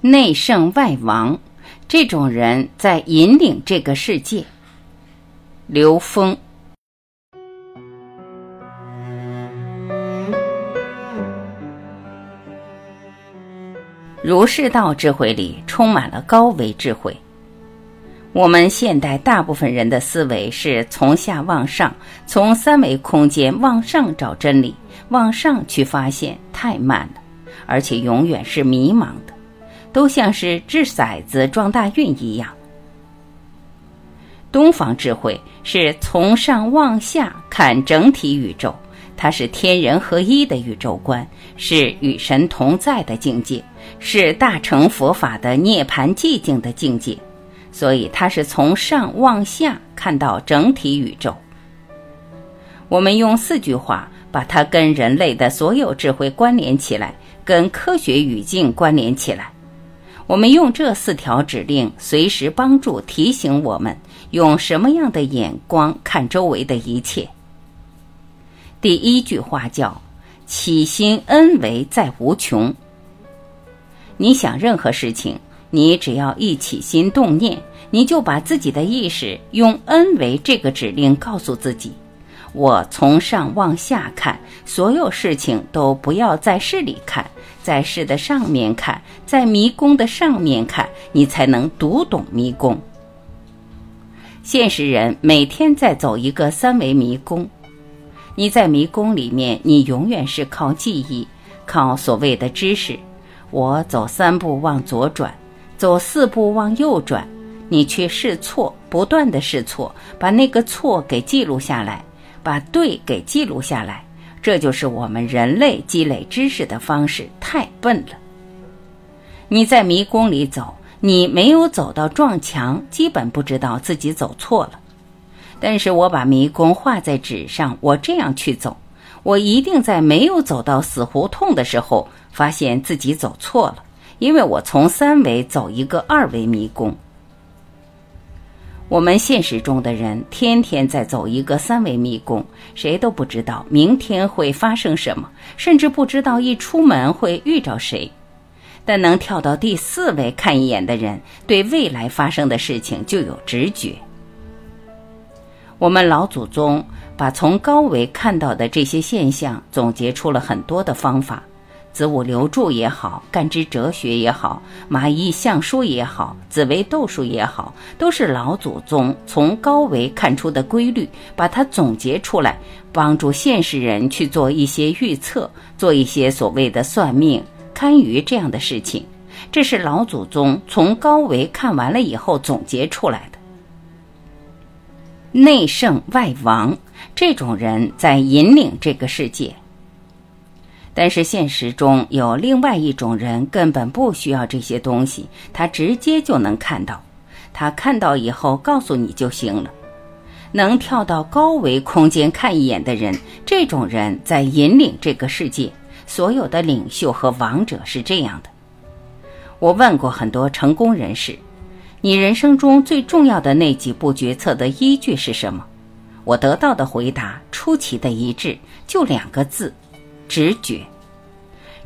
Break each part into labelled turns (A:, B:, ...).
A: 内圣外王，这种人在引领这个世界。刘峰。儒释道智慧里充满了高维智慧。我们现代大部分人的思维是从下往上，从三维空间往上找真理，往上去发现，太慢了，而且永远是迷茫的。都像是掷骰子撞大运一样。东方智慧是从上往下看整体宇宙，它是天人合一的宇宙观，是与神同在的境界，是大乘佛法的涅槃寂静的境界，所以它是从上往下看到整体宇宙。我们用四句话把它跟人类的所有智慧关联起来，跟科学语境关联起来。我们用这四条指令，随时帮助提醒我们用什么样的眼光看周围的一切。第一句话叫“起心恩为在无穷”。你想任何事情，你只要一起心动念，你就把自己的意识用恩为这个指令告诉自己。我从上往下看，所有事情都不要在事里看，在事的上面看，在迷宫的上面看，你才能读懂迷宫。现实人每天在走一个三维迷宫，你在迷宫里面，你永远是靠记忆，靠所谓的知识。我走三步往左转，走四步往右转，你去试错，不断的试错，把那个错给记录下来。把对给记录下来，这就是我们人类积累知识的方式。太笨了！你在迷宫里走，你没有走到撞墙，基本不知道自己走错了。但是我把迷宫画在纸上，我这样去走，我一定在没有走到死胡同的时候，发现自己走错了，因为我从三维走一个二维迷宫。我们现实中的人天天在走一个三维迷宫，谁都不知道明天会发生什么，甚至不知道一出门会遇着谁。但能跳到第四维看一眼的人，对未来发生的事情就有直觉。我们老祖宗把从高维看到的这些现象总结出了很多的方法。子午流注也好，干支哲学也好，蚂蚁相书也好，紫微斗数也好，都是老祖宗从高维看出的规律，把它总结出来，帮助现实人去做一些预测，做一些所谓的算命、堪舆这样的事情。这是老祖宗从高维看完了以后总结出来的。内圣外王，这种人在引领这个世界。但是现实中有另外一种人，根本不需要这些东西，他直接就能看到，他看到以后告诉你就行了。能跳到高维空间看一眼的人，这种人在引领这个世界。所有的领袖和王者是这样的。我问过很多成功人士，你人生中最重要的那几步决策的依据是什么？我得到的回答出奇的一致，就两个字。直觉，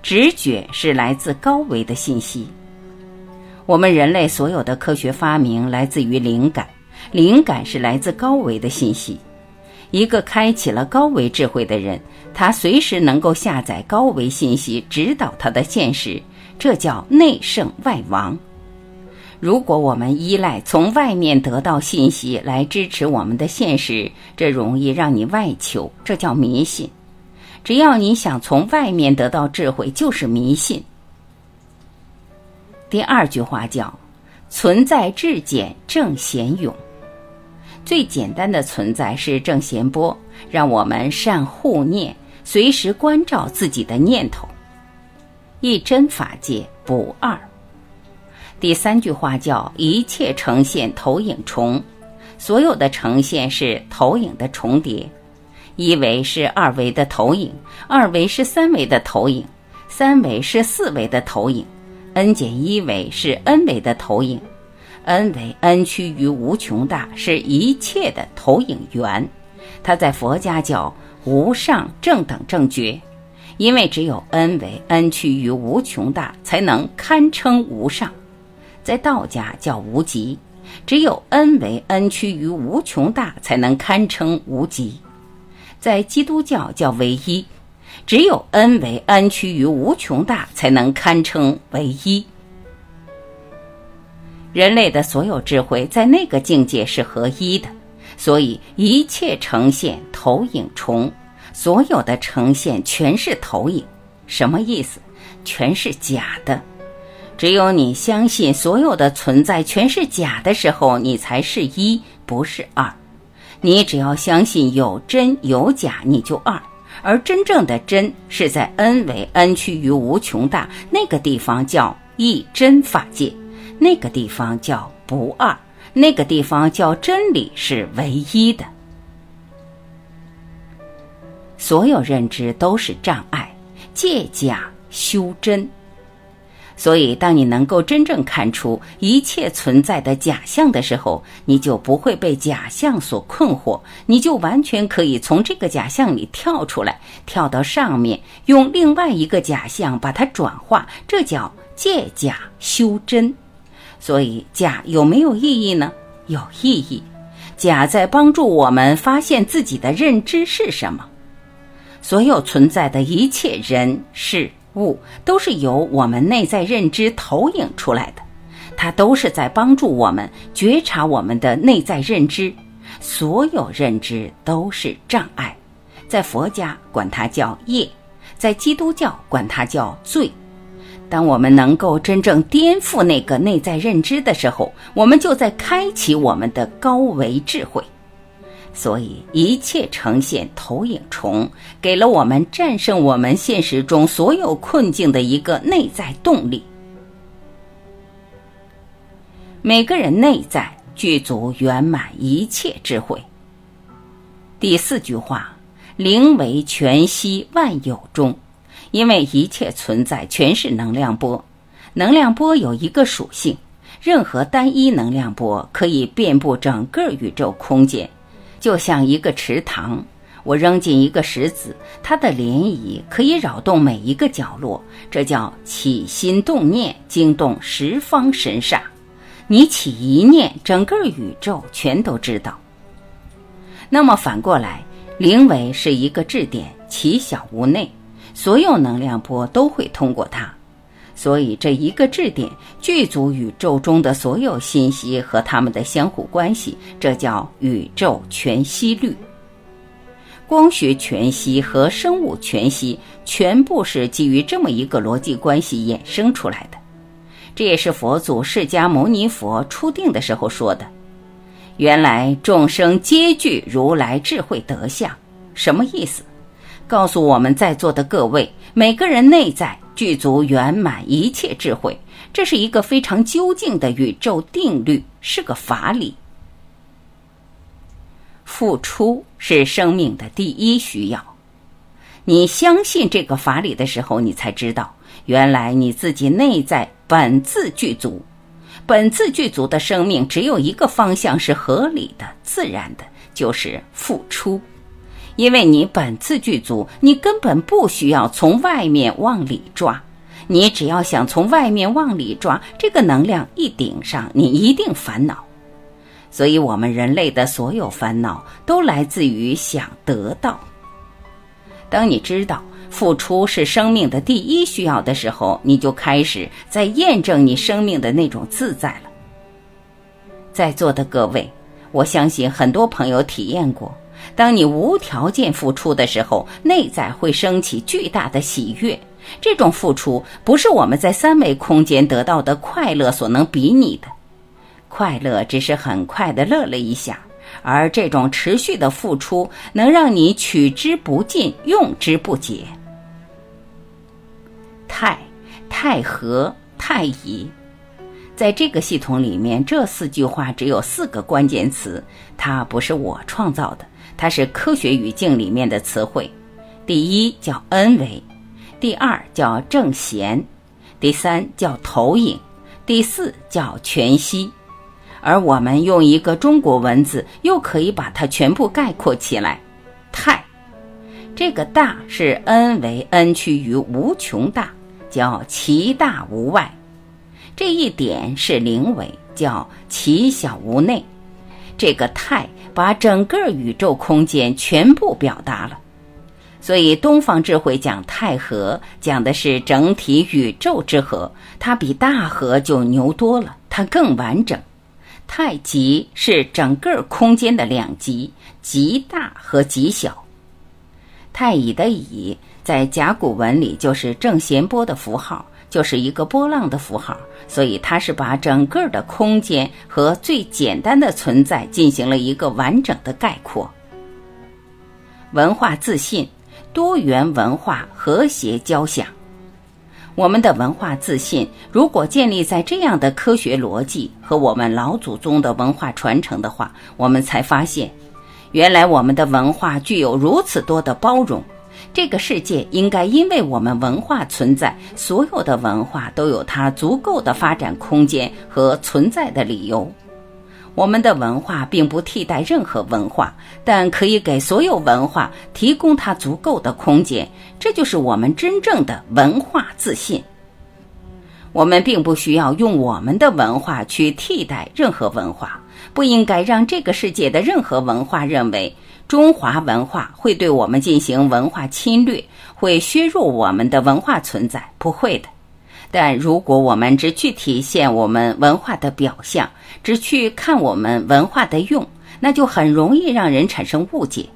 A: 直觉是来自高维的信息。我们人类所有的科学发明来自于灵感，灵感是来自高维的信息。一个开启了高维智慧的人，他随时能够下载高维信息，指导他的现实。这叫内圣外王。如果我们依赖从外面得到信息来支持我们的现实，这容易让你外求，这叫迷信。只要你想从外面得到智慧，就是迷信。第二句话叫“存在至简正贤勇”，最简单的存在是正贤波，让我们善护念，随时关照自己的念头。一真法界不二。第三句话叫“一切呈现投影重”，所有的呈现是投影的重叠。一维是二维的投影，二维是三维的投影，三维是四维的投影，n 减一维是 n 维的投影，n 维 n 趋于无穷大，是一切的投影源。它在佛家叫无上正等正觉，因为只有 n 为 n 趋于无穷大，才能堪称无上，在道家叫无极；只有 n 为 n 趋于无穷大，才能堪称无极，在基督教叫唯一；只有 n 为 n 趋于无穷大，才能堪称唯一。人类的所有智慧在那个境界是合一的，所以一切呈现投影重。所有的呈现全是投影，什么意思？全是假的。只有你相信所有的存在全是假的时候，你才是一，不是二。你只要相信有真有假，你就二。而真正的真是在 n 为 n 趋于无穷大那个地方叫一真法界，那个地方叫不二，那个地方叫真理是唯一的。所有认知都是障碍，借假修真。所以，当你能够真正看出一切存在的假象的时候，你就不会被假象所困惑，你就完全可以从这个假象里跳出来，跳到上面，用另外一个假象把它转化，这叫借假修真。所以，假有没有意义呢？有意义。假在帮助我们发现自己的认知是什么。所有存在的一切人事物，都是由我们内在认知投影出来的，它都是在帮助我们觉察我们的内在认知。所有认知都是障碍，在佛家管它叫业，在基督教管它叫罪。当我们能够真正颠覆那个内在认知的时候，我们就在开启我们的高维智慧。所以，一切呈现投影重，给了我们战胜我们现实中所有困境的一个内在动力。每个人内在具足圆满一切智慧。第四句话：灵为全息万有中，因为一切存在全是能量波，能量波有一个属性，任何单一能量波可以遍布整个宇宙空间。就像一个池塘，我扔进一个石子，它的涟漪可以扰动每一个角落，这叫起心动念，惊动十方神煞。你起一念，整个宇宙全都知道。那么反过来，灵维是一个质点，其小无内，所有能量波都会通过它。所以，这一个质点具足宇宙中的所有信息和它们的相互关系，这叫宇宙全息律。光学全息和生物全息全部是基于这么一个逻辑关系衍生出来的。这也是佛祖释迦牟尼佛初定的时候说的：“原来众生皆具如来智慧德相。”什么意思？告诉我们在座的各位，每个人内在。具足圆满一切智慧，这是一个非常究竟的宇宙定律，是个法理。付出是生命的第一需要。你相信这个法理的时候，你才知道，原来你自己内在本自具足，本自具足的生命只有一个方向是合理的、自然的，就是付出。因为你本自具足，你根本不需要从外面往里抓。你只要想从外面往里抓，这个能量一顶上，你一定烦恼。所以，我们人类的所有烦恼都来自于想得到。当你知道付出是生命的第一需要的时候，你就开始在验证你生命的那种自在了。在座的各位，我相信很多朋友体验过。当你无条件付出的时候，内在会升起巨大的喜悦。这种付出不是我们在三维空间得到的快乐所能比拟的。快乐只是很快的乐了一下，而这种持续的付出能让你取之不尽，用之不竭。太、太和、太乙，在这个系统里面，这四句话只有四个关键词，它不是我创造的。它是科学语境里面的词汇，第一叫 N 维，第二叫正弦，第三叫投影，第四叫全息。而我们用一个中国文字，又可以把它全部概括起来。太，这个大是 n 为 n 趋于无穷大，叫其大无外；这一点是零维，叫其小无内。这个太把整个宇宙空间全部表达了。所以东方智慧讲太和，讲的是整体宇宙之和，它比大和就牛多了，它更完整。太极是整个空间的两极，极大和极小。太乙的乙在甲骨文里就是正弦波的符号，就是一个波浪的符号，所以它是把整个的空间和最简单的存在进行了一个完整的概括。文化自信。多元文化和谐交响，我们的文化自信如果建立在这样的科学逻辑和我们老祖宗的文化传承的话，我们才发现，原来我们的文化具有如此多的包容。这个世界应该因为我们文化存在，所有的文化都有它足够的发展空间和存在的理由。我们的文化并不替代任何文化，但可以给所有文化提供它足够的空间。这就是我们真正的文化自信。我们并不需要用我们的文化去替代任何文化，不应该让这个世界的任何文化认为中华文化会对我们进行文化侵略，会削弱我们的文化存在。不会的。但如果我们只去体现我们文化的表象，只去看我们文化的用，那就很容易让人产生误解。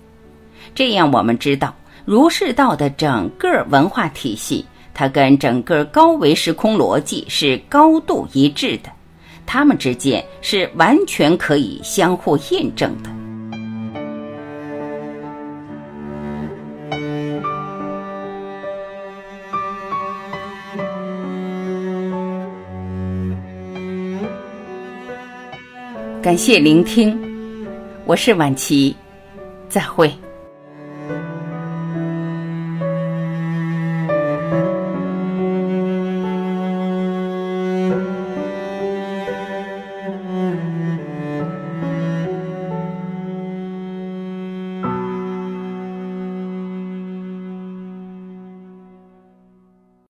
A: 这样，我们知道儒释道的整个文化体系，它跟整个高维时空逻辑是高度一致的，它们之间是完全可以相互印证的。感谢聆听，我是晚琪，再会。